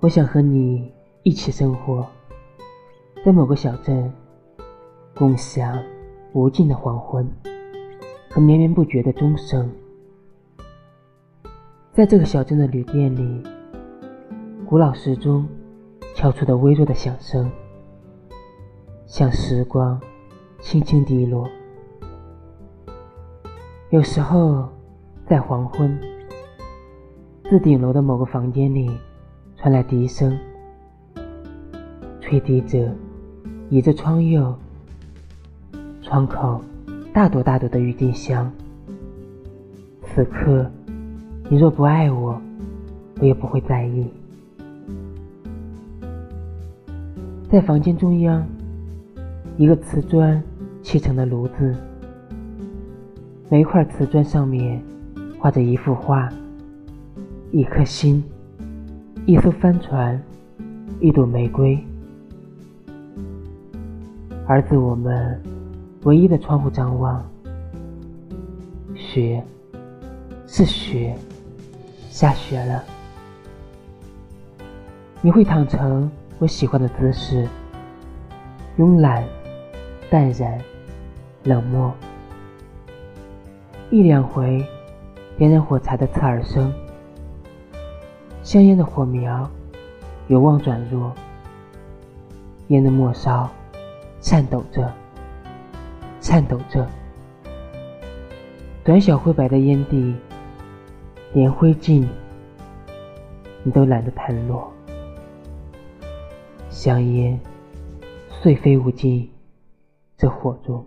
我想和你一起生活，在某个小镇，共享无尽的黄昏和绵绵不绝的钟声。在这个小镇的旅店里，古老时钟敲出的微弱的响声，像时光轻轻滴落。有时候，在黄昏，自顶楼的某个房间里传来笛声，吹笛者倚着窗右，窗口大朵大朵的郁金香。此刻，你若不爱我，我也不会在意。在房间中央，一个瓷砖砌成的炉子。每一块瓷砖上面画着一幅画，一颗心，一艘帆船，一朵玫瑰。儿子我们唯一的窗户张望，雪是雪，下雪了。你会躺成我喜欢的姿势，慵懒、淡然、冷漠。一两回点燃火柴的刺耳声，香烟的火苗有望转弱，烟的末梢颤抖着，颤抖着，短小灰白的烟蒂，连灰烬你都懒得弹落，香烟碎飞无尽这火中。